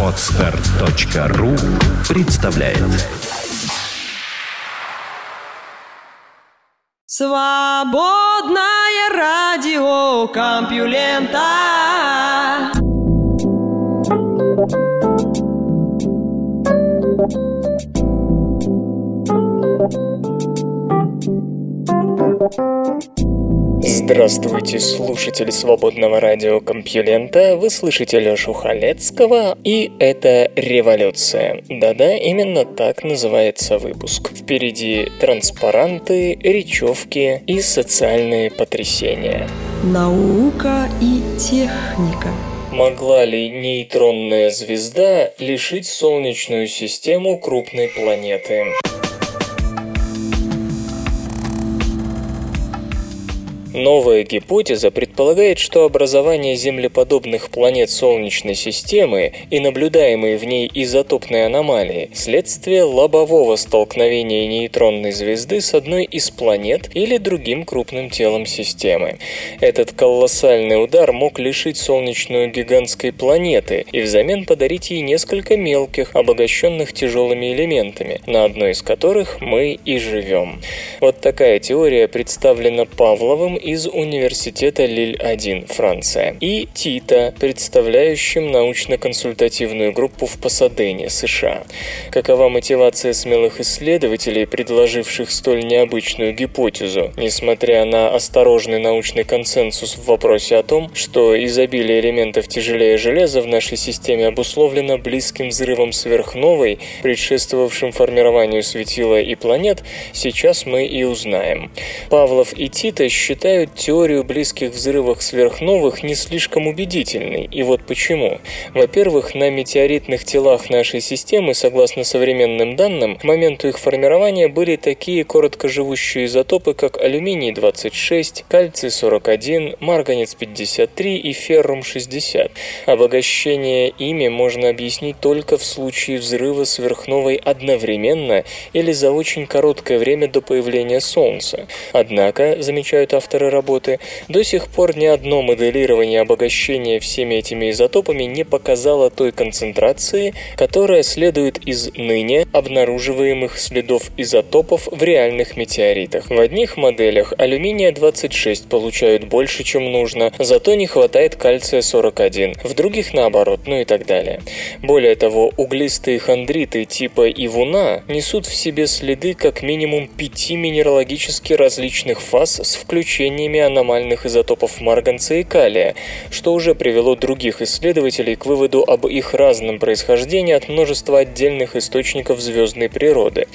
Отстар.ру представляет. Свободное радио Компьюлента Здравствуйте, слушатели свободного радио Компьюлента, вы слышите Лёшу Халецкого, и это «Революция». Да-да, именно так называется выпуск. Впереди транспаранты, речевки и социальные потрясения. Наука и техника Могла ли нейтронная звезда лишить Солнечную систему крупной планеты? Новая гипотеза предполагает, что образование землеподобных планет Солнечной системы и наблюдаемые в ней изотопные аномалии – следствие лобового столкновения нейтронной звезды с одной из планет или другим крупным телом системы. Этот колоссальный удар мог лишить Солнечную гигантской планеты и взамен подарить ей несколько мелких, обогащенных тяжелыми элементами, на одной из которых мы и живем. Вот такая теория представлена Павловым из Университета Лиль-1, Франция, и Тита, представляющим научно-консультативную группу в Пасадене, США. Какова мотивация смелых исследователей, предложивших столь необычную гипотезу, несмотря на осторожный научный консенсус в вопросе о том, что изобилие элементов тяжелее железа в нашей системе обусловлено близким взрывом сверхновой, предшествовавшим формированию светила и планет, сейчас мы и узнаем. Павлов и Тита считают, считают теорию близких взрывов сверхновых не слишком убедительной. И вот почему. Во-первых, на метеоритных телах нашей системы, согласно современным данным, к моменту их формирования были такие короткоживущие изотопы, как алюминий-26, кальций-41, марганец-53 и феррум-60. Обогащение ими можно объяснить только в случае взрыва сверхновой одновременно или за очень короткое время до появления Солнца. Однако, замечают авторы авторы работы, до сих пор ни одно моделирование обогащения всеми этими изотопами не показало той концентрации, которая следует из ныне обнаруживаемых следов изотопов в реальных метеоритах. В одних моделях алюминия-26 получают больше, чем нужно, зато не хватает кальция-41, в других наоборот, ну и так далее. Более того, углистые хондриты типа Ивуна несут в себе следы как минимум пяти минералогически различных фаз с включением излучениями аномальных изотопов марганца и калия, что уже привело других исследователей к выводу об их разном происхождении от множества отдельных источников звездной природы.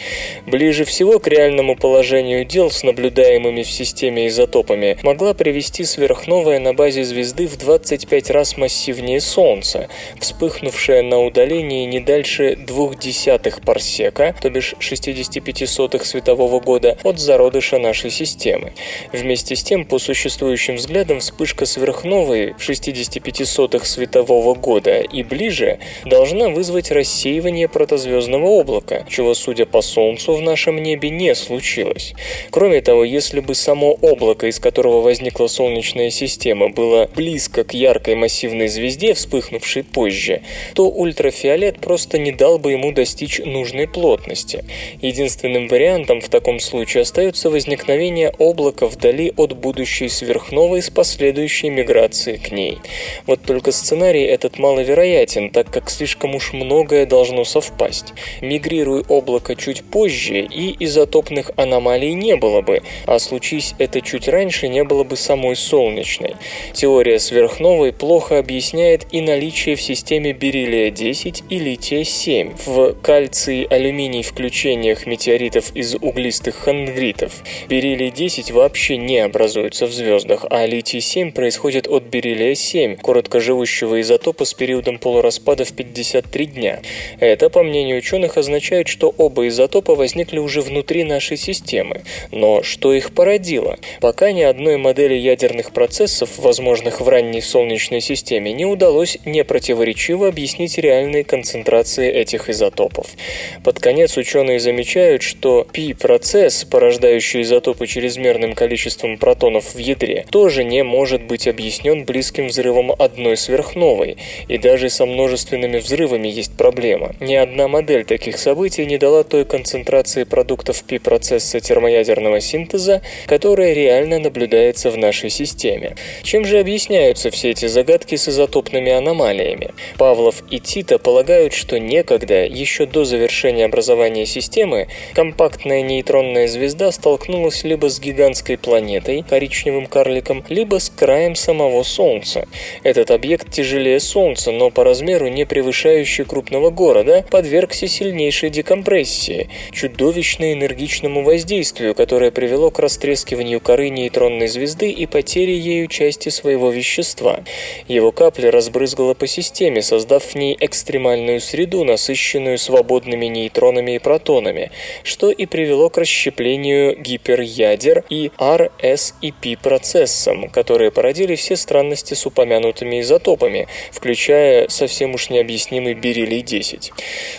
Ближе всего к реальному положению дел с наблюдаемыми в системе изотопами могла привести сверхновая на базе звезды в 25 раз массивнее Солнца, вспыхнувшая на удалении не дальше десятых парсека, то бишь 65 сотых светового года, от зародыша нашей системы. Вместе с тем, по существующим взглядам, вспышка сверхновой в 65 сотых светового года и ближе должна вызвать рассеивание протозвездного облака, чего, судя по Солнцу, в нашем небе не случилось. Кроме того, если бы само облако, из которого возникла Солнечная система, было близко к яркой массивной звезде, вспыхнувшей позже, то ультрафиолет просто не дал бы ему достичь нужной плотности. Единственным вариантом в таком случае остается возникновение облака вдали от будущей сверхновой с последующей миграцией к ней. Вот только сценарий этот маловероятен, так как слишком уж многое должно совпасть. Мигрируй облако чуть позже, и изотопных аномалий не было бы, а случись это чуть раньше, не было бы самой солнечной. Теория сверхновой плохо объясняет и наличие в системе бериллия-10 и лития-7 в кальций-алюминий включениях метеоритов из углистых хондритов. Бериллий-10 вообще не образуется образуются в звездах, а литий-7 происходит от бериллия-7, короткоживущего изотопа с периодом полураспада в 53 дня. Это, по мнению ученых, означает, что оба изотопа возникли уже внутри нашей системы. Но что их породило? Пока ни одной модели ядерных процессов, возможных в ранней Солнечной системе, не удалось непротиворечиво объяснить реальные концентрации этих изотопов. Под конец ученые замечают, что пи-процесс, порождающий изотопы чрезмерным количеством протонов, в ядре, тоже не может быть объяснен близким взрывом одной сверхновой, и даже со множественными взрывами есть проблема. Ни одна модель таких событий не дала той концентрации продуктов пи-процесса термоядерного синтеза, которая реально наблюдается в нашей системе. Чем же объясняются все эти загадки с изотопными аномалиями? Павлов и Тита полагают, что некогда, еще до завершения образования системы, компактная нейтронная звезда столкнулась либо с гигантской планетой, коричневым карликом, либо с краем самого Солнца. Этот объект тяжелее Солнца, но по размеру не превышающий крупного города, подвергся сильнейшей декомпрессии, чудовищно энергичному воздействию, которое привело к растрескиванию коры нейтронной звезды и потере ею части своего вещества. Его капли разбрызгало по системе, создав в ней экстремальную среду, насыщенную свободными нейтронами и протонами, что и привело к расщеплению гиперядер и R, P процессам, которые породили все странности с упомянутыми изотопами, включая совсем уж необъяснимый бериллий-10.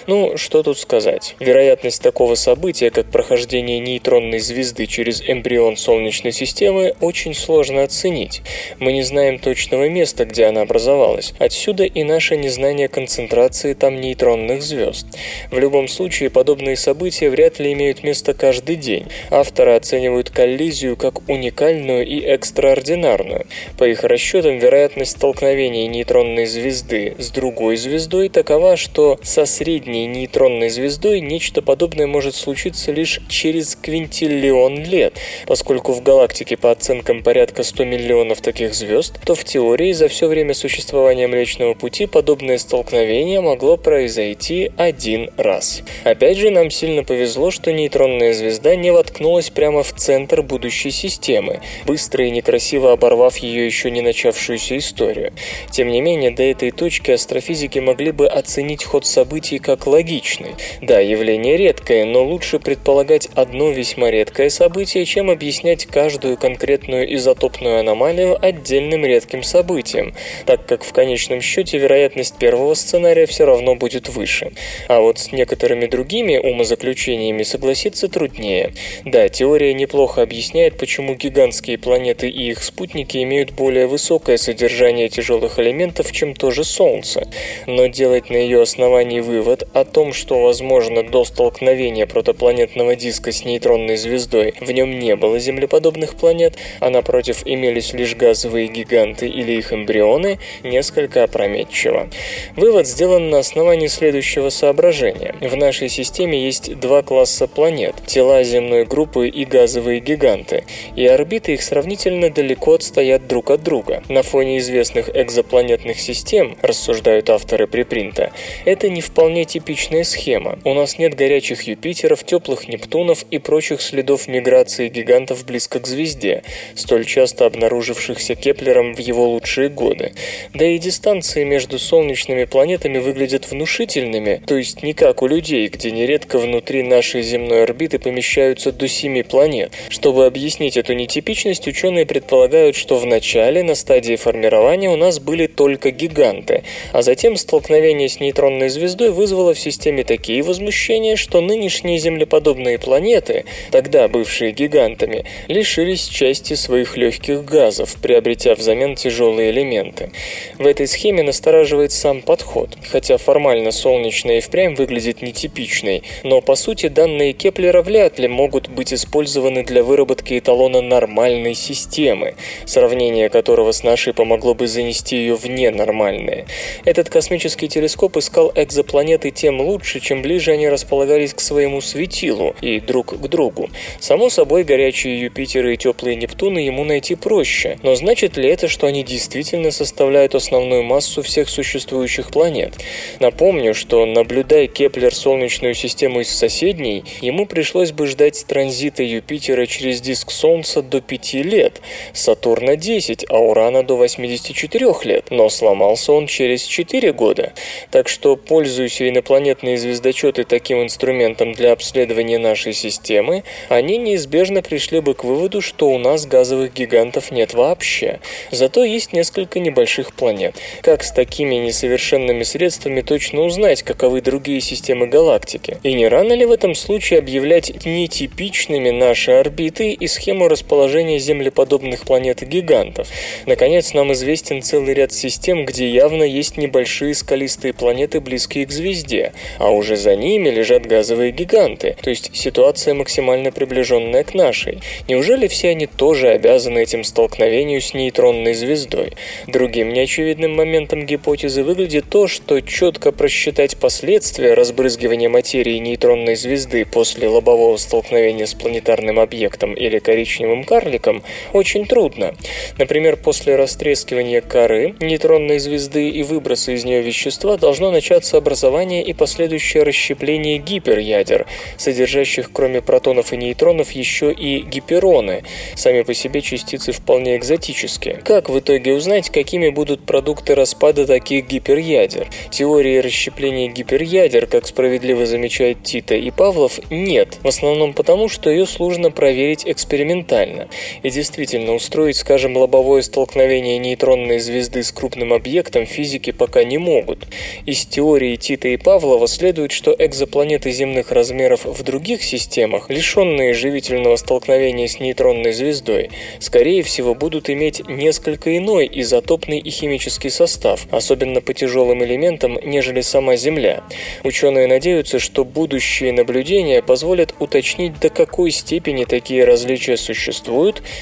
Ну, что тут сказать. Вероятность такого события, как прохождение нейтронной звезды через эмбрион Солнечной системы, очень сложно оценить. Мы не знаем точного места, где она образовалась. Отсюда и наше незнание концентрации там нейтронных звезд. В любом случае, подобные события вряд ли имеют место каждый день. Авторы оценивают коллизию как уникальную и экстраординарную. По их расчетам, вероятность столкновения нейтронной звезды с другой звездой такова, что со средней нейтронной звездой нечто подобное может случиться лишь через квинтиллион лет. Поскольку в галактике по оценкам порядка 100 миллионов таких звезд, то в теории за все время существования Млечного Пути подобное столкновение могло произойти один раз. Опять же, нам сильно повезло, что нейтронная звезда не воткнулась прямо в центр будущей системы, быстро и некрасиво оборвав ее еще не начавшуюся историю. Тем не менее, до этой точки астрофизики могли бы оценить ход событий как логичный. Да, явление редкое, но лучше предполагать одно весьма редкое событие, чем объяснять каждую конкретную изотопную аномалию отдельным редким событием, так как в конечном счете вероятность первого сценария все равно будет выше. А вот с некоторыми другими умозаключениями согласиться труднее. Да, теория неплохо объясняет, почему гигантские планеты и их спутники имеют более высокое содержание тяжелых элементов, чем то же Солнце. Но делать на ее основании вывод о том, что, возможно, до столкновения протопланетного диска с нейтронной звездой в нем не было землеподобных планет, а напротив имелись лишь газовые гиганты или их эмбрионы, несколько опрометчиво. Вывод сделан на основании следующего соображения. В нашей системе есть два класса планет – тела земной группы и газовые гиганты, и орбиты их сравнительно далеко отстоят друг от друга. На фоне известных экзопланетных систем, рассуждают авторы припринта, это не вполне типичная схема. У нас нет горячих Юпитеров, теплых Нептунов и прочих следов миграции гигантов близко к звезде, столь часто обнаружившихся Кеплером в его лучшие годы. Да и дистанции между солнечными планетами выглядят внушительными, то есть не как у людей, где нередко внутри нашей земной орбиты помещаются до семи планет. Чтобы объяснить эту нетипичность, ученые предполагают, что в начале, на стадии формирования, у нас были только гиганты, а затем столкновение с нейтронной звездой вызвало в системе такие возмущения, что нынешние землеподобные планеты, тогда бывшие гигантами, лишились части своих легких газов, приобретя взамен тяжелые элементы. В этой схеме настораживает сам подход, хотя формально солнечная и впрямь выглядит нетипичной, но по сути данные Кеплера вряд ли могут быть использованы для выработки эталона нормальной системы, сравнение которого с нашей помогло бы занести ее в ненормальные. Этот космический телескоп искал экзопланеты тем лучше, чем ближе они располагались к своему светилу и друг к другу. Само собой, горячие Юпитеры и теплые Нептуны ему найти проще, но значит ли это, что они действительно составляют основную массу всех существующих планет? Напомню, что наблюдай Кеплер Солнечную систему из соседней, ему пришлось бы ждать транзита Юпитера через диск Солнца до 5 лет, Сатурна 10, а Урана до 84 лет, но сломался он через 4 года. Так что, пользуясь инопланетные звездочеты таким инструментом для обследования нашей системы, они неизбежно пришли бы к выводу, что у нас газовых гигантов нет вообще. Зато есть несколько небольших планет. Как с такими несовершенными средствами точно узнать, каковы другие системы галактики? И не рано ли в этом случае объявлять нетипичными наши орбиты и схему расположения расположение землеподобных планет и гигантов. Наконец, нам известен целый ряд систем, где явно есть небольшие скалистые планеты, близкие к звезде, а уже за ними лежат газовые гиганты, то есть ситуация максимально приближенная к нашей. Неужели все они тоже обязаны этим столкновению с нейтронной звездой? Другим неочевидным моментом гипотезы выглядит то, что четко просчитать последствия разбрызгивания материи нейтронной звезды после лобового столкновения с планетарным объектом или коричневым карликом очень трудно. Например, после растрескивания коры нейтронной звезды и выброса из нее вещества должно начаться образование и последующее расщепление гиперядер, содержащих кроме протонов и нейтронов еще и гипероны. Сами по себе частицы вполне экзотические. Как в итоге узнать, какими будут продукты распада таких гиперядер? Теории расщепления гиперядер, как справедливо замечает Тита и Павлов, нет. В основном потому, что ее сложно проверить экспериментально. И действительно, устроить, скажем, лобовое столкновение нейтронной звезды с крупным объектом физики пока не могут. Из теории Тита и Павлова следует, что экзопланеты земных размеров в других системах, лишенные живительного столкновения с нейтронной звездой, скорее всего будут иметь несколько иной изотопный и химический состав, особенно по тяжелым элементам, нежели сама Земля. Ученые надеются, что будущие наблюдения позволят уточнить, до какой степени такие различия существуют,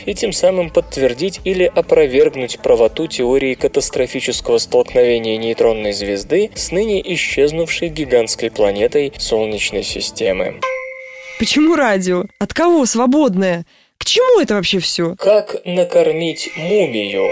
и тем самым подтвердить или опровергнуть правоту теории катастрофического столкновения нейтронной звезды с ныне исчезнувшей гигантской планетой Солнечной системы. Почему радио? От кого свободное? К чему это вообще все? Как накормить мумию?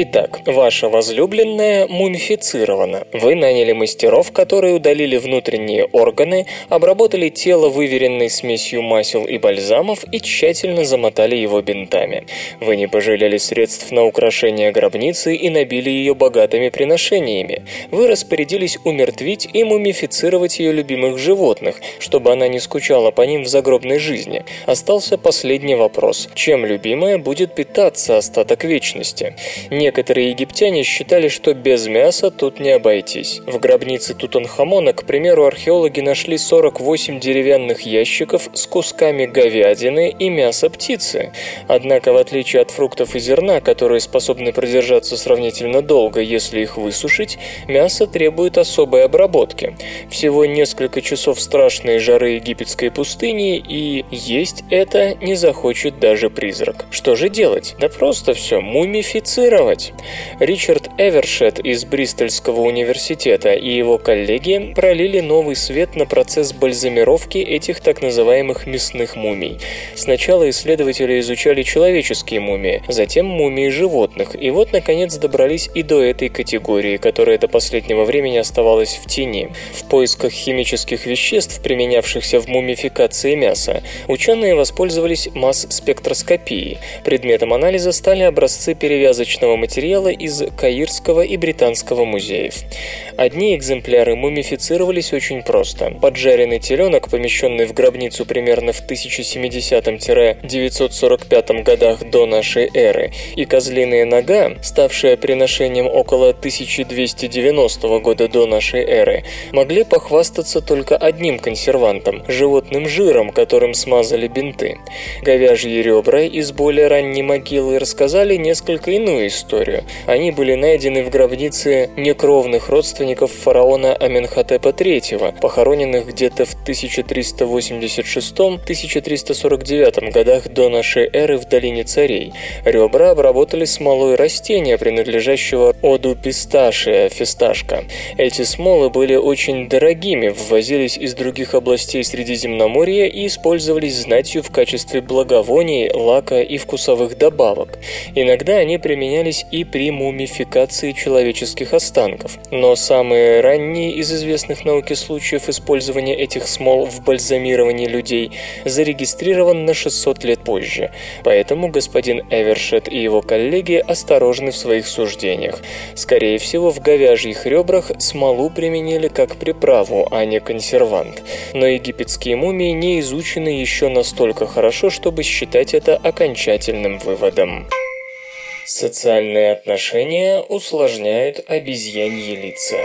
Итак, ваша возлюбленная мумифицирована. Вы наняли мастеров, которые удалили внутренние органы, обработали тело выверенной смесью масел и бальзамов и тщательно замотали его бинтами. Вы не пожалели средств на украшение гробницы и набили ее богатыми приношениями. Вы распорядились умертвить и мумифицировать ее любимых животных, чтобы она не скучала по ним в загробной жизни. Остался последний вопрос. Чем любимая будет питаться остаток вечности? Не Некоторые египтяне считали, что без мяса тут не обойтись. В гробнице Тутанхамона, к примеру, археологи нашли 48 деревянных ящиков с кусками говядины и мяса птицы. Однако, в отличие от фруктов и зерна, которые способны продержаться сравнительно долго, если их высушить, мясо требует особой обработки. Всего несколько часов страшной жары египетской пустыни, и есть это не захочет даже призрак. Что же делать? Да просто все, мумифицировать делать. Ричард Эвершет из Бристольского университета и его коллеги пролили новый свет на процесс бальзамировки этих так называемых мясных мумий. Сначала исследователи изучали человеческие мумии, затем мумии животных, и вот, наконец, добрались и до этой категории, которая до последнего времени оставалась в тени. В поисках химических веществ, применявшихся в мумификации мяса, ученые воспользовались масс-спектроскопией. Предметом анализа стали образцы перевязочного материала материала из Каирского и Британского музеев. Одни экземпляры мумифицировались очень просто. Поджаренный теленок, помещенный в гробницу примерно в 1070-945 годах до нашей эры, и козлиная нога, ставшая приношением около 1290 года до нашей эры, могли похвастаться только одним консервантом – животным жиром, которым смазали бинты. Говяжьи ребра из более ранней могилы рассказали несколько иную историю историю. Они были найдены в гробнице некровных родственников фараона Аменхотепа III, похороненных где-то в 1386-1349 годах до нашей эры в долине царей. Ребра обработали смолой растения, принадлежащего оду писташия, фисташка. Эти смолы были очень дорогими, ввозились из других областей Средиземноморья и использовались знатью в качестве благовоний, лака и вкусовых добавок. Иногда они применялись и при мумификации человеческих останков. Но самые ранние из известных науке случаев использования этих смол в бальзамировании людей зарегистрирован на 600 лет позже. Поэтому господин Эвершет и его коллеги осторожны в своих суждениях. Скорее всего, в говяжьих ребрах смолу применили как приправу, а не консервант. Но египетские мумии не изучены еще настолько хорошо, чтобы считать это окончательным выводом. Социальные отношения усложняют обезьяньи лица.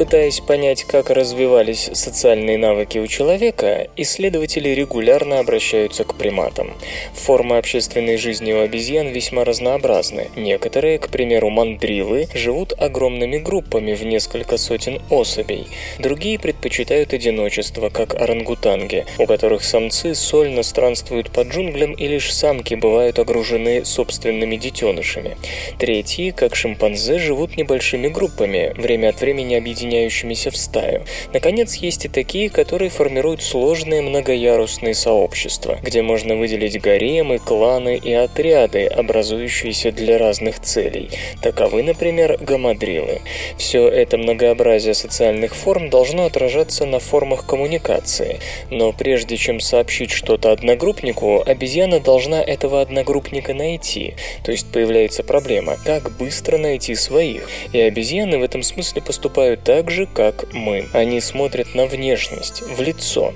Пытаясь понять, как развивались социальные навыки у человека, исследователи регулярно обращаются к приматам. Формы общественной жизни у обезьян весьма разнообразны. Некоторые, к примеру, мандрилы, живут огромными группами в несколько сотен особей. Другие предпочитают одиночество, как орангутанги, у которых самцы сольно странствуют по джунглям и лишь самки бывают огружены собственными детенышами. Третьи, как шимпанзе, живут небольшими группами, время от времени объединяющимися в стаю. Наконец, есть и такие, которые формируют сложные многоярусные сообщества, где можно выделить гаремы, кланы и отряды, образующиеся для разных целей. Таковы, например, гамадрилы. Все это многообразие социальных форм должно отражаться на формах коммуникации. Но прежде чем сообщить что-то одногруппнику, обезьяна должна этого одногруппника найти. То есть появляется проблема, как быстро найти своих. И обезьяны в этом смысле поступают так же, как мы. Они смотрят на внешность, в лицо.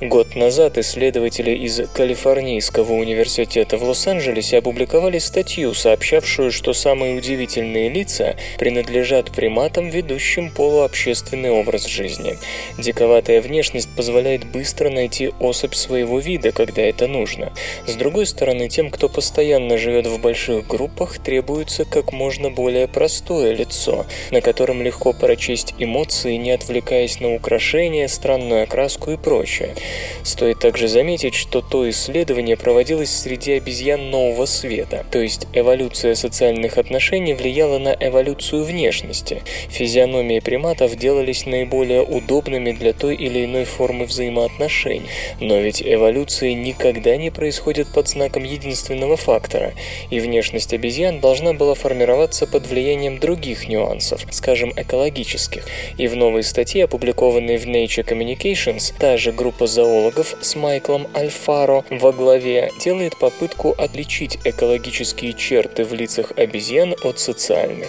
Год назад исследователи из Калифорнийского университета в Лос-Анджелесе опубликовали статью, сообщавшую, что самые удивительные лица принадлежат приматам, ведущим полуобщественный образ жизни. Диковатая внешность позволяет быстро найти особь своего вида, когда это нужно. С другой стороны, тем, кто постоянно живет в больших группах, требуется как можно более простое лицо, на котором легко прочесть эмоции, не отвлекаясь на украшения, странную окраску и прочее. Стоит также заметить, что то исследование проводилось среди обезьян нового света, то есть эволюция социальных отношений влияла на эволюцию внешности. Физиономии приматов делались наиболее удобными для той или иной формы взаимоотношений, но ведь эволюция никогда не происходит под знаком единственного фактора, и внешность обезьян должна была формироваться под влиянием других нюансов, скажем, экологических. И в новой статье, опубликованной в Nature Communications, та же группа зоологов с Майклом Альфаро во главе делает попытку отличить экологические черты в лицах обезьян от социальных.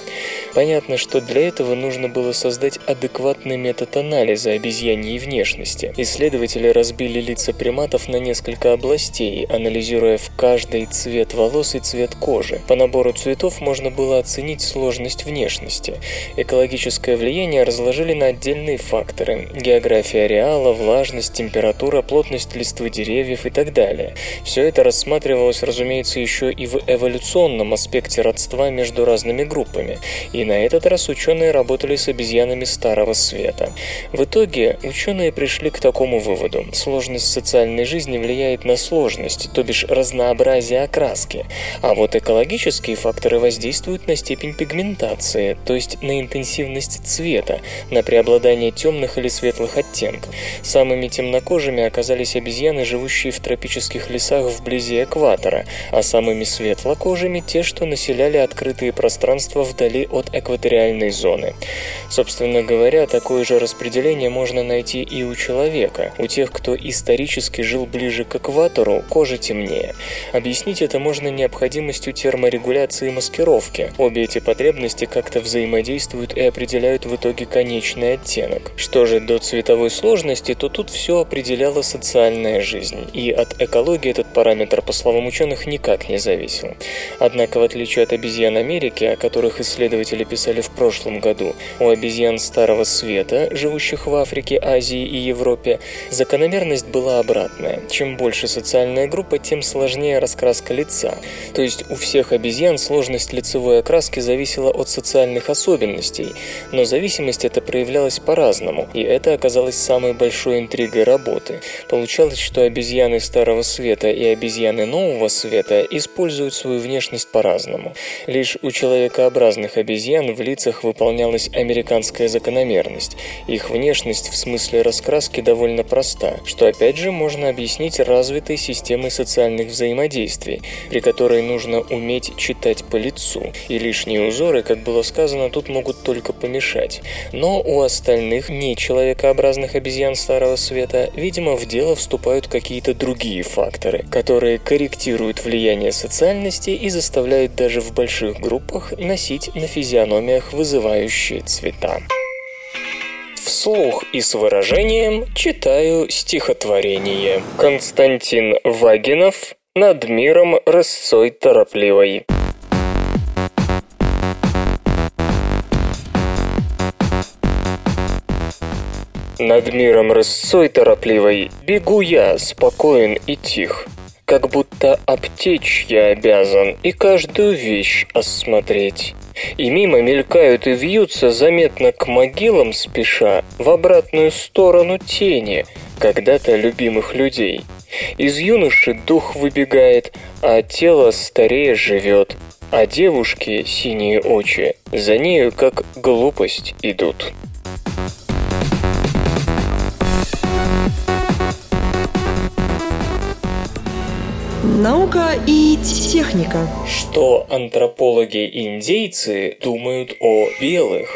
Понятно, что для этого нужно было создать адекватный метод анализа обезьяньей внешности. Исследователи разбили лица приматов на несколько областей, анализируя в каждый цвет волос и цвет кожи. По набору цветов можно было оценить сложность внешности. Экологическое влияние разложили на отдельные факторы – география ареала, влажность, температура, плотность листвы деревьев и так далее. Все это рассматривалось, разумеется, еще и в эволюционном аспекте родства между разными группами. И на этот раз ученые работали с обезьянами Старого Света. В итоге ученые пришли к такому выводу. Сложность социальной жизни влияет на сложность, то бишь разнообразие окраски. А вот экологические факторы воздействуют на степень пигментации, то есть на интенсивность цвета, на преобладание темных или светлых оттенков. Самыми темнокожими оказались обезьяны, живущие в тропических лесах вблизи экватора, а самыми светлокожими те, что населяли открытые пространства вдали от экваториальной зоны. Собственно говоря, такое же распределение можно найти и у человека. У тех, кто исторически жил ближе к экватору, кожа темнее. Объяснить это можно необходимостью терморегуляции и маскировки. Обе эти потребности как-то взаимодействуют и определяют в итоге конечный оттенок. Что же до цветовой сложности, то тут все определяла социальная жизнь, и от экологии этот параметр, по словам ученых, никак не зависел. Однако, в отличие от обезьян Америки, о которых исследователи писали в прошлом году, у обезьян Старого Света, живущих в Африке, Азии и Европе, закономерность была обратная. Чем больше социальная группа, тем сложнее раскраска лица. То есть у всех обезьян сложность лицевой окраски зависела от социальных особенностей, но зависимость эта проявлялась по-разному, и это оказалось самой большой интригой работы. Получалось, что обезьяны Старого Света и обезьяны Нового Света используют свою внешность по-разному. Лишь у человекообразных обезьян в лицах выполнялась американская закономерность. Их внешность в смысле раскраски довольно проста, что опять же можно объяснить развитой системой социальных взаимодействий, при которой нужно уметь читать по лицу, и лишние узоры, как было сказано, тут могут только помешать. Но у остальных нечеловекообразных обезьян Старого Света, видимо, в дело вступают какие-то другие факторы, которые корректируют влияние социальности и заставляют даже в больших группах носить на физиономиях вызывающие цвета. Вслух и с выражением читаю стихотворение. Константин Вагинов «Над миром рысцой торопливой». Над миром рысцой торопливой бегу я, спокоен и тих. Как будто обтечь я обязан и каждую вещь осмотреть. И мимо мелькают и вьются заметно к могилам спеша в обратную сторону тени когда-то любимых людей. Из юноши дух выбегает, а тело старее живет, а девушки синие очи за нею как глупость идут. Наука и техника. Что антропологи-индейцы думают о белых?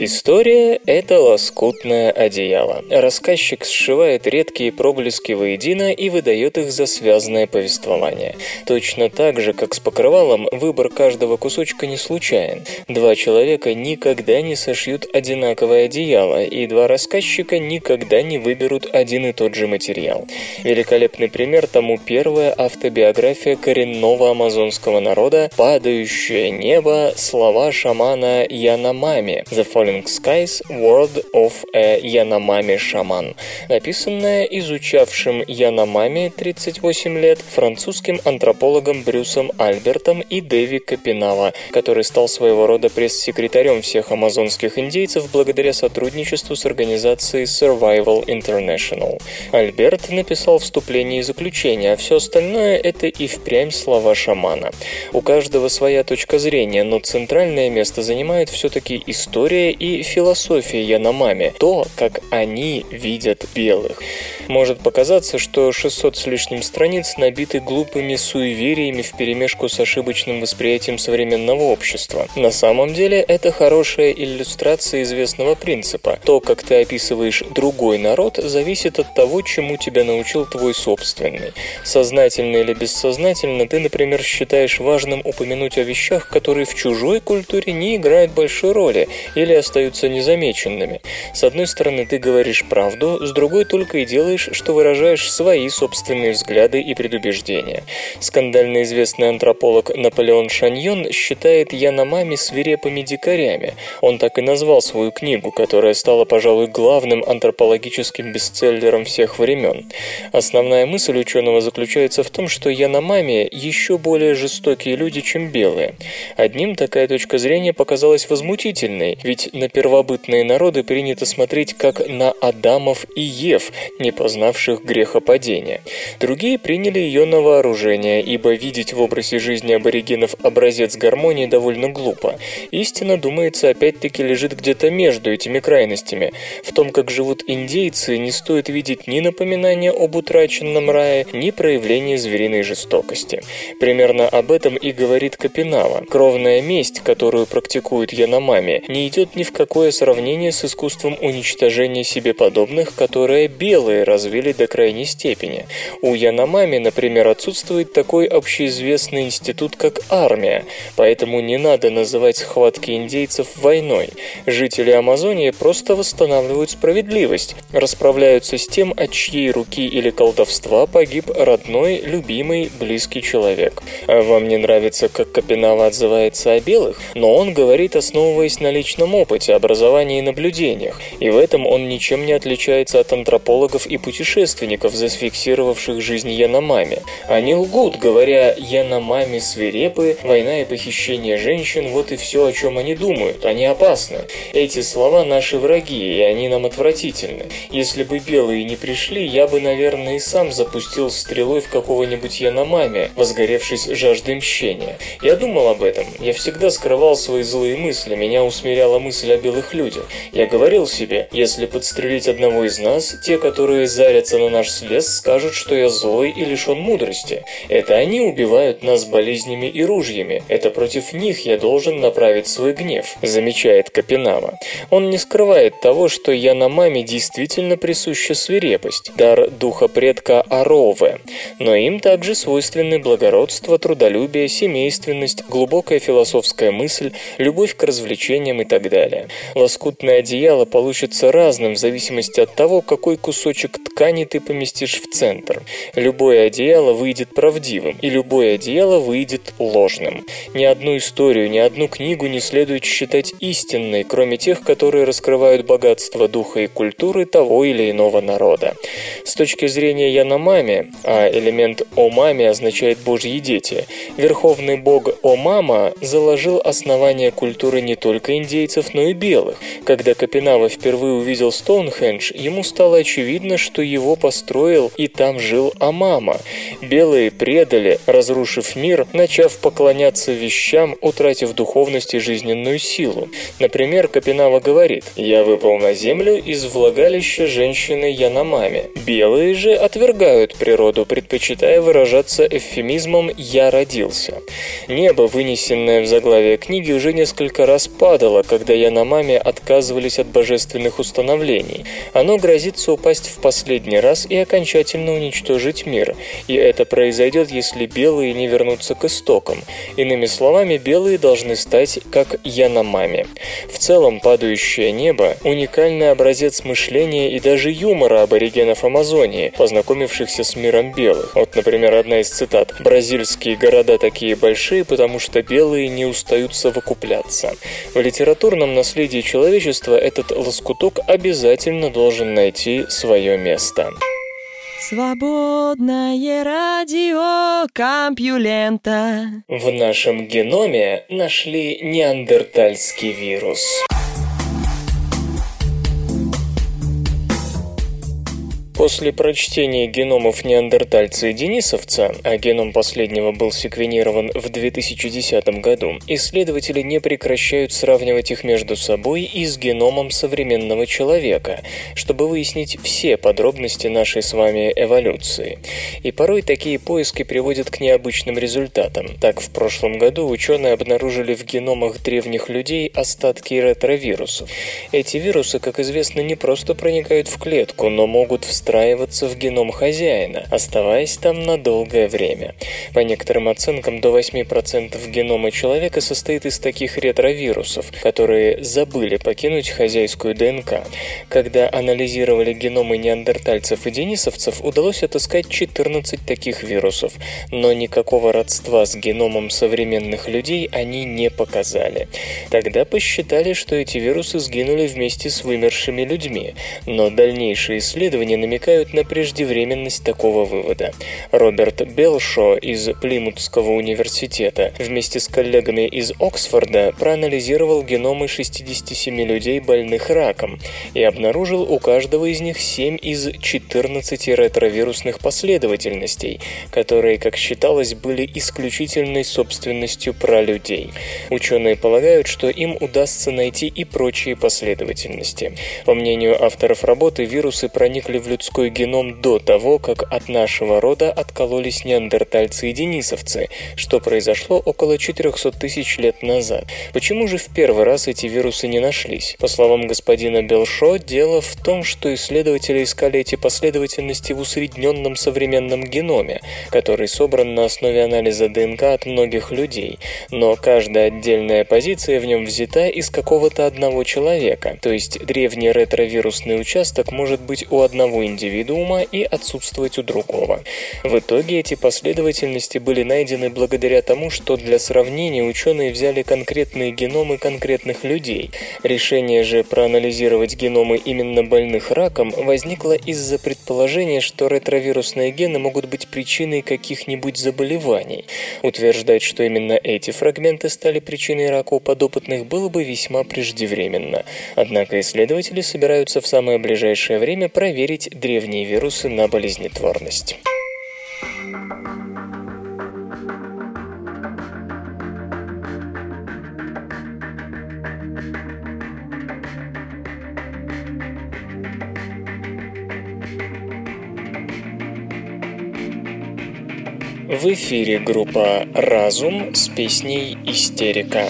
История – это лоскутное одеяло. Рассказчик сшивает редкие проблески воедино и выдает их за связанное повествование. Точно так же, как с покрывалом, выбор каждого кусочка не случайен. Два человека никогда не сошьют одинаковое одеяло, и два рассказчика никогда не выберут один и тот же материал. Великолепный пример тому первая автобиография коренного амазонского народа «Падающее небо. Слова шамана Янамами» The Falling Skies World of a Яномами Шаман, написанная изучавшим Яномами 38 лет французским антропологом Брюсом Альбертом и Дэви Капинава, который стал своего рода пресс-секретарем всех амазонских индейцев благодаря сотрудничеству с организацией Survival International. Альберт написал вступление и заключение, а все остальное это и впрямь слова шамана. У каждого своя точка зрения, но центральное место занимает все-таки история и философия Яномами, то, как они видят белых. Может показаться, что 600 с лишним страниц набиты глупыми суевериями вперемешку с ошибочным восприятием современного общества. На самом деле это хорошая иллюстрация известного принципа. То, как ты описываешь другой народ, зависит от того, чему тебя научил твой собственный. Сознательно или бессознательно ты, например, считаешь важным упомянуть о вещах, которые в чужой культуре не играют большой роли или остаются незамеченными. С одной стороны, ты говоришь правду, с другой только и делаешь, что выражаешь свои собственные взгляды и предубеждения. Скандально известный антрополог Наполеон Шаньон считает Яномами свирепыми дикарями. Он так и назвал свою книгу, которая стала, пожалуй, главным антропологическим бестселлером всех времен. Основная мысль ученого заключается в том, что Яномами еще более жестокие люди, чем белые. Одним такая точка зрения показалась возмутительной, ведь на первобытные народы принято смотреть как на Адамов и Ев, не познавших грехопадения. Другие приняли ее на вооружение, ибо видеть в образе жизни аборигенов образец гармонии довольно глупо. Истина, думается, опять-таки лежит где-то между этими крайностями. В том, как живут индейцы, не стоит видеть ни напоминания об утраченном рае, ни проявления звериной жестокости. Примерно об этом и говорит Капинава. Кровная месть, которую практикует Яномами, не идет ни в какое сравнение с искусством уничтожения себе подобных, которое белые развили до крайней степени. У Яномами, например, отсутствует такой общеизвестный институт, как армия, поэтому не надо называть схватки индейцев войной. Жители Амазонии просто восстанавливают справедливость, расправляются с тем, от чьей руки или колдовства погиб родной, любимый, близкий человек. А вам не нравится, как Капинава отзывается о белых? Но он говорит, основываясь на личном опыте, образовании и наблюдениях, и в этом он ничем не отличается от антропологов и путешественников, зафиксировавших жизнь Яномами. Они лгут, говоря «Яномами свирепы, война и похищение женщин – вот и все, о чем они думают, они опасны». Эти слова наши враги, и они нам отвратительны. Если бы белые не пришли, я бы, наверное, и сам запустил стрелой в какого-нибудь Яномами, возгоревшись жаждой мщения. Я думал об этом, я всегда скрывал свои злые мысли, меня усмиряла мысль о белых людях. Я говорил себе, если подстрелить одного из нас, те, которые зарятся на наш след, скажут, что я злой и лишен мудрости. Это они убивают нас болезнями и ружьями. Это против них я должен направить свой гнев, замечает Капинама. Он не скрывает того, что я на маме действительно присуща свирепость, дар духа предка Арове. Но им также свойственны благородство, трудолюбие, семейственность, глубокая философская мысль, любовь к развлечениям и так далее. Лоскутное одеяло получится разным в зависимости от того, какой кусочек ткани ты поместишь в центр. Любое одеяло выйдет правдивым, и любое одеяло выйдет ложным. Ни одну историю, ни одну книгу не следует считать истинной, кроме тех, которые раскрывают богатство духа и культуры того или иного народа. С точки зрения Яномами, а элемент Омами означает «божьи дети», верховный бог Омама заложил основание культуры не только индейцев, но и белых. Когда Капинава впервые увидел Стоунхендж, ему стало очевидно, что его построил и там жил Амама. Белые предали, разрушив мир, начав поклоняться вещам, утратив духовность и жизненную силу. Например, Капинава говорит «Я выпал на землю из влагалища женщины Яномами». Белые же отвергают природу, предпочитая выражаться эвфемизмом «я родился». Небо, вынесенное в заглавие книги, уже несколько раз падало, когда Яномами отказывались от божественных установлений. Оно грозится упасть в последний раз и окончательно уничтожить мир. И это произойдет, если белые не вернутся к истокам. Иными словами, белые должны стать как Яномами. В целом, падающее небо – уникальный образец мышления и даже юмора аборигенов Амазонии, познакомившихся с миром белых. Вот, например, одна из цитат. «Бразильские города такие большие, потому что белые не устают совокупляться». В литературном наследии человечества этот лоскуток обязательно должен найти свое место. Свободное радио Компьюлента. В нашем геноме нашли неандертальский вирус. После прочтения геномов неандертальца и денисовца, а геном последнего был секвенирован в 2010 году, исследователи не прекращают сравнивать их между собой и с геномом современного человека, чтобы выяснить все подробности нашей с вами эволюции. И порой такие поиски приводят к необычным результатам. Так, в прошлом году ученые обнаружили в геномах древних людей остатки ретровирусов. Эти вирусы, как известно, не просто проникают в клетку, но могут встать встраиваться в геном хозяина, оставаясь там на долгое время. По некоторым оценкам, до 8% генома человека состоит из таких ретровирусов, которые забыли покинуть хозяйскую ДНК. Когда анализировали геномы неандертальцев и денисовцев, удалось отыскать 14 таких вирусов, но никакого родства с геномом современных людей они не показали. Тогда посчитали, что эти вирусы сгинули вместе с вымершими людьми, но дальнейшие исследования намекают намекают на преждевременность такого вывода. Роберт Белшо из Плимутского университета вместе с коллегами из Оксфорда проанализировал геномы 67 людей, больных раком, и обнаружил у каждого из них 7 из 14 ретровирусных последовательностей, которые, как считалось, были исключительной собственностью пролюдей. Ученые полагают, что им удастся найти и прочие последовательности. По мнению авторов работы, вирусы проникли в людскую людской геном до того, как от нашего рода откололись неандертальцы и денисовцы, что произошло около 400 тысяч лет назад. Почему же в первый раз эти вирусы не нашлись? По словам господина Белшо, дело в том, что исследователи искали эти последовательности в усредненном современном геноме, который собран на основе анализа ДНК от многих людей, но каждая отдельная позиция в нем взята из какого-то одного человека, то есть древний ретровирусный участок может быть у одного индивидуума и отсутствовать у другого. В итоге эти последовательности были найдены благодаря тому, что для сравнения ученые взяли конкретные геномы конкретных людей. Решение же проанализировать геномы именно больных раком возникло из-за предположения, что ретровирусные гены могут быть причиной каких-нибудь заболеваний. Утверждать, что именно эти фрагменты стали причиной рака у подопытных, было бы весьма преждевременно. Однако исследователи собираются в самое ближайшее время проверить древние вирусы на болезнетворность. В эфире группа «Разум» с песней «Истерика».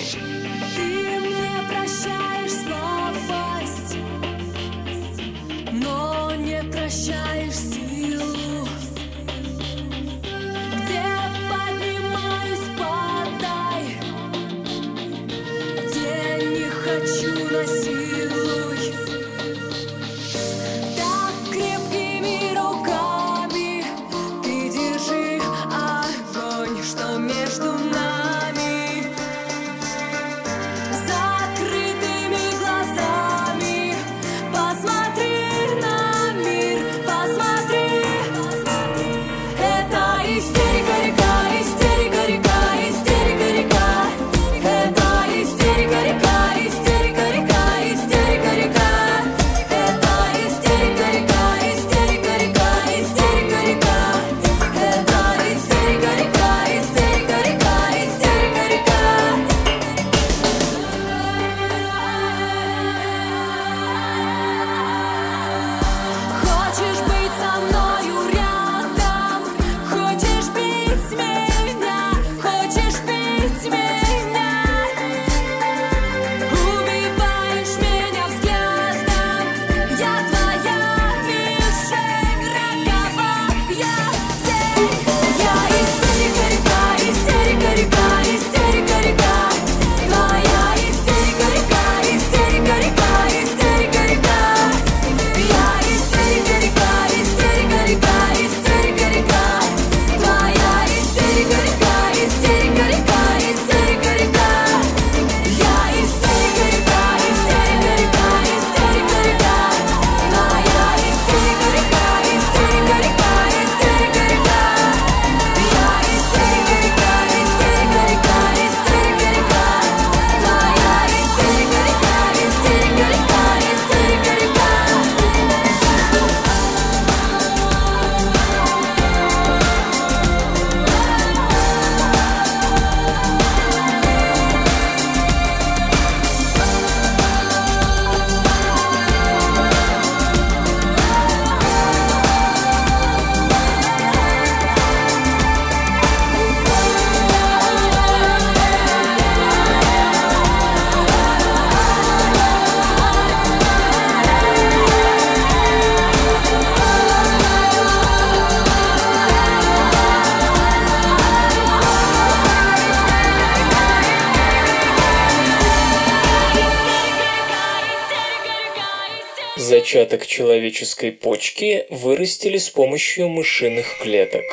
Человеческой почки вырастили с помощью мышиных клеток.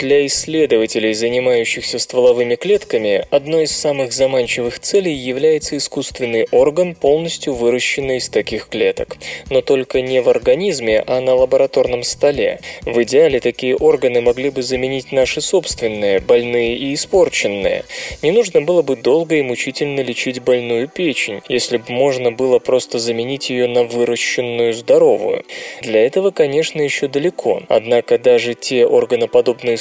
Для исследователей, занимающихся стволовыми клетками, одной из самых заманчивых целей является искусственный орган, полностью выращенный из таких клеток. Но только не в организме, а на лабораторном столе. В идеале такие органы могли бы заменить наши собственные, больные и испорченные. Не нужно было бы долго и мучительно лечить больную печень, если бы можно было просто заменить ее на выращенную здоровую. Для этого, конечно, еще далеко. Однако даже те органоподобные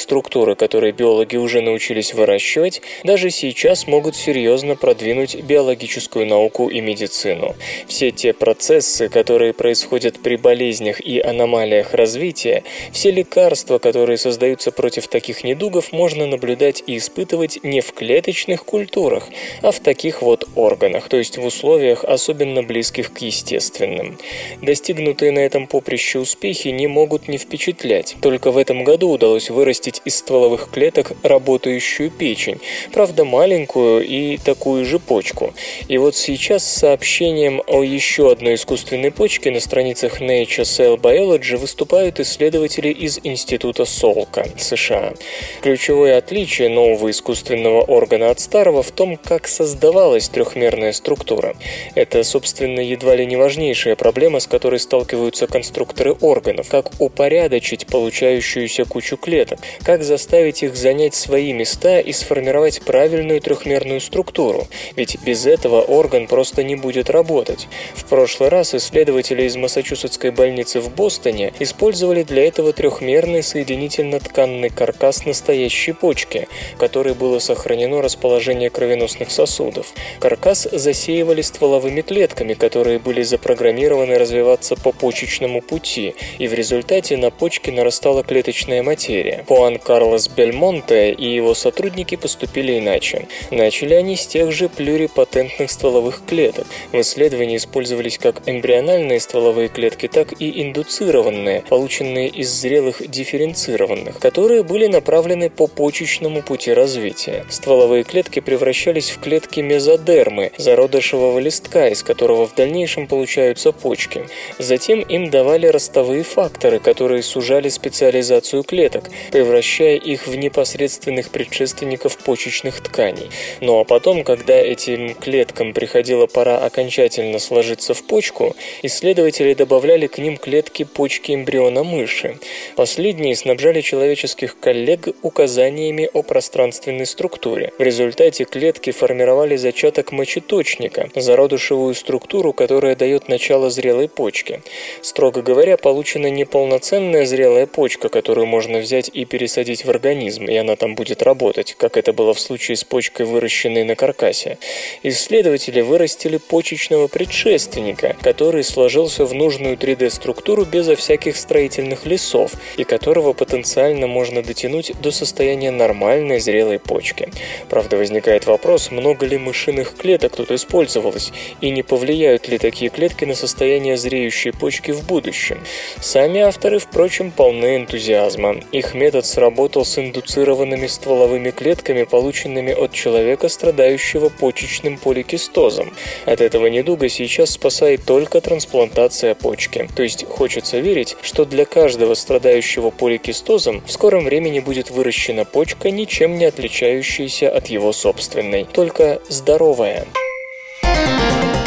которые биологи уже научились выращивать, даже сейчас могут серьезно продвинуть биологическую науку и медицину. Все те процессы, которые происходят при болезнях и аномалиях развития, все лекарства, которые создаются против таких недугов, можно наблюдать и испытывать не в клеточных культурах, а в таких вот органах, то есть в условиях, особенно близких к естественным. Достигнутые на этом поприще успехи не могут не впечатлять. Только в этом году удалось вырастить из стволовых клеток работающую печень, правда маленькую и такую же почку. И вот сейчас с сообщением о еще одной искусственной почке на страницах Nature Cell Biology выступают исследователи из Института Солка, США. Ключевое отличие нового искусственного органа от старого в том, как создавалась трехмерная структура. Это, собственно, едва ли не важнейшая проблема, с которой сталкиваются конструкторы органов. Как упорядочить получающуюся кучу клеток, как заставить их занять свои места и сформировать правильную трехмерную структуру, ведь без этого орган просто не будет работать. В прошлый раз исследователи из Массачусетской больницы в Бостоне использовали для этого трехмерный соединительно-тканный каркас настоящей почки, в которой было сохранено расположение кровеносных сосудов. Каркас засеивали стволовыми клетками, которые были запрограммированы развиваться по почечному пути, и в результате на почке нарастала клеточная материя. Пуан Карлос Бельмонте и его сотрудники поступили иначе. Начали они с тех же плюрипатентных стволовых клеток. В исследовании использовались как эмбриональные стволовые клетки, так и индуцированные, полученные из зрелых дифференцированных, которые были направлены по почечному пути развития. Стволовые клетки превращались в клетки мезодермы, зародышевого листка, из которого в дальнейшем получаются почки. Затем им давали ростовые факторы, которые сужали специализацию клеток, превращая превращая их в непосредственных предшественников почечных тканей. Ну а потом, когда этим клеткам приходила пора окончательно сложиться в почку, исследователи добавляли к ним клетки почки эмбриона мыши. Последние снабжали человеческих коллег указаниями о пространственной структуре. В результате клетки формировали зачаток мочеточника, зародышевую структуру, которая дает начало зрелой почке. Строго говоря, получена не полноценная зрелая почка, которую можно взять и пересадить пересадить в организм, и она там будет работать, как это было в случае с почкой, выращенной на каркасе. Исследователи вырастили почечного предшественника, который сложился в нужную 3D-структуру безо всяких строительных лесов, и которого потенциально можно дотянуть до состояния нормальной зрелой почки. Правда, возникает вопрос, много ли мышиных клеток тут использовалось, и не повлияют ли такие клетки на состояние зреющей почки в будущем. Сами авторы, впрочем, полны энтузиазма. Их метод сработал работал с индуцированными стволовыми клетками, полученными от человека, страдающего почечным поликистозом. От этого недуга сейчас спасает только трансплантация почки. То есть хочется верить, что для каждого страдающего поликистозом в скором времени будет выращена почка, ничем не отличающаяся от его собственной, только здоровая.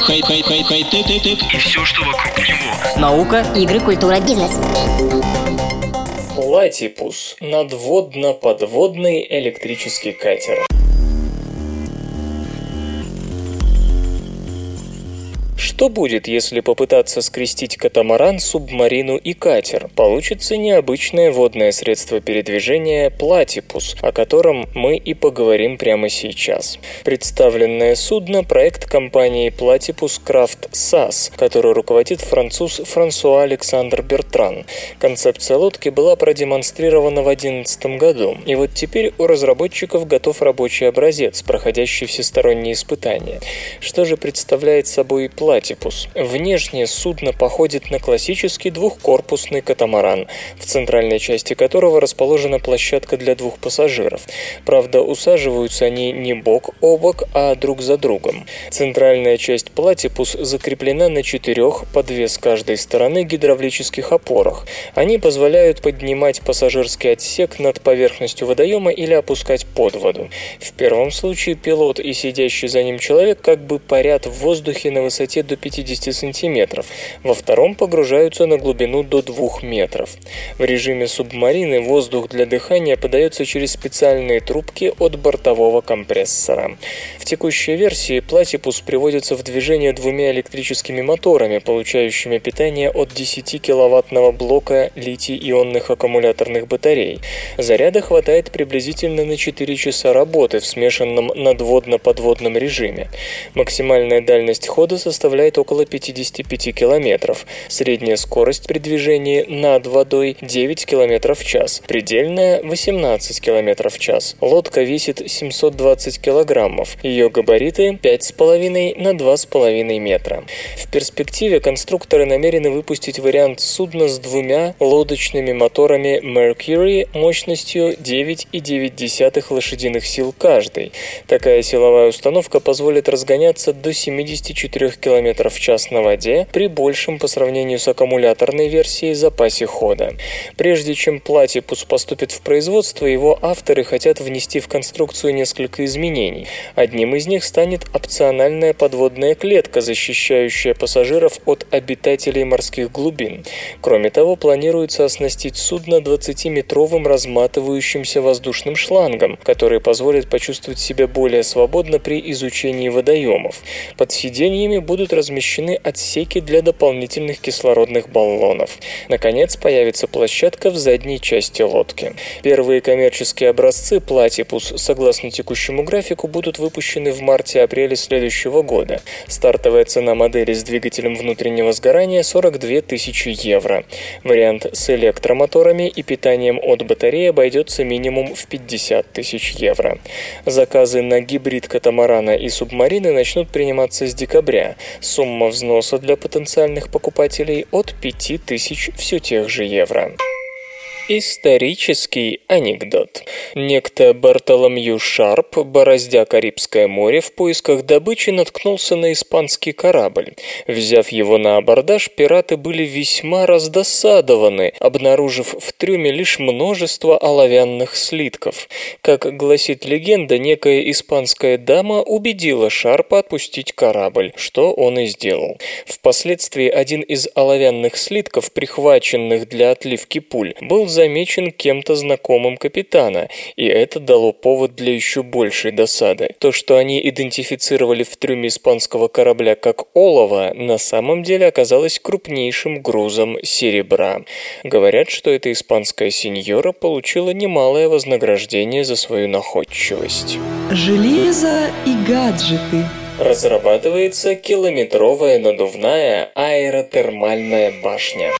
Hi-hi-hi-hi-tech-tech-tech. И все, что вокруг него. Наука, игры, культура, бизнес. Platypus – надводно-подводный электрический катер. Что будет, если попытаться скрестить катамаран, субмарину и катер? Получится необычное водное средство передвижения «Platypus», о котором мы и поговорим прямо сейчас. Представленное судно – проект компании «Платипус Крафт САС», который руководит француз Франсуа Александр Бертран. Концепция лодки была продемонстрирована в 2011 году, и вот теперь у разработчиков готов рабочий образец, проходящий всесторонние испытания. Что же представляет собой «Платипус»? «Платипус». Внешне судно походит на классический двухкорпусный катамаран, в центральной части которого расположена площадка для двух пассажиров. Правда, усаживаются они не бок о бок, а друг за другом. Центральная часть «Платипус» закреплена на четырех, по две с каждой стороны, гидравлических опорах. Они позволяют поднимать пассажирский отсек над поверхностью водоема или опускать под воду. В первом случае пилот и сидящий за ним человек как бы парят в воздухе на высоте до 50 сантиметров, во втором погружаются на глубину до 2 метров. В режиме субмарины воздух для дыхания подается через специальные трубки от бортового компрессора. В текущей версии платипус приводится в движение двумя электрическими моторами, получающими питание от 10 киловаттного блока литий-ионных аккумуляторных батарей. Заряда хватает приблизительно на 4 часа работы в смешанном надводно-подводном режиме. Максимальная дальность хода составляет около 55 километров. Средняя скорость при движении над водой 9 км в час. Предельная 18 км в час. Лодка весит 720 килограммов. Ее габариты 5,5 на 2,5 метра. В перспективе конструкторы намерены выпустить вариант судна с двумя лодочными моторами Mercury мощностью 9,9 лошадиных сил каждый. Такая силовая установка позволит разгоняться до 74 км в час на воде при большем по сравнению с аккумуляторной версией запасе хода. Прежде чем платипус поступит в производство, его авторы хотят внести в конструкцию несколько изменений. Одним из них станет опциональная подводная клетка, защищающая пассажиров от обитателей морских глубин. Кроме того, планируется оснастить судно 20-метровым разматывающимся воздушным шлангом, который позволит почувствовать себя более свободно при изучении водоемов. Под сиденьями будут размещены отсеки для дополнительных кислородных баллонов. Наконец, появится площадка в задней части лодки. Первые коммерческие образцы платипус, согласно текущему графику, будут выпущены в марте-апреле следующего года. Стартовая цена модели с двигателем внутреннего сгорания 42 тысячи евро. Вариант с электромоторами и питанием от батареи обойдется минимум в 50 тысяч евро. Заказы на гибрид катамарана и субмарины начнут приниматься с декабря. Сумма взноса для потенциальных покупателей от 5 тысяч все тех же евро. Исторический анекдот. Некто Бартоломью Шарп, бороздя Карибское море в поисках добычи, наткнулся на испанский корабль. Взяв его на абордаж, пираты были весьма раздосадованы, обнаружив в трюме лишь множество оловянных слитков. Как гласит легенда, некая испанская дама убедила Шарпа отпустить корабль, что он и сделал. Впоследствии один из оловянных слитков, прихваченных для отливки пуль, был замечен кем-то знакомым капитана, и это дало повод для еще большей досады. То, что они идентифицировали в трюме испанского корабля как олово, на самом деле оказалось крупнейшим грузом серебра. Говорят, что эта испанская сеньора получила немалое вознаграждение за свою находчивость. Железо и гаджеты. Разрабатывается километровая надувная аэротермальная башня.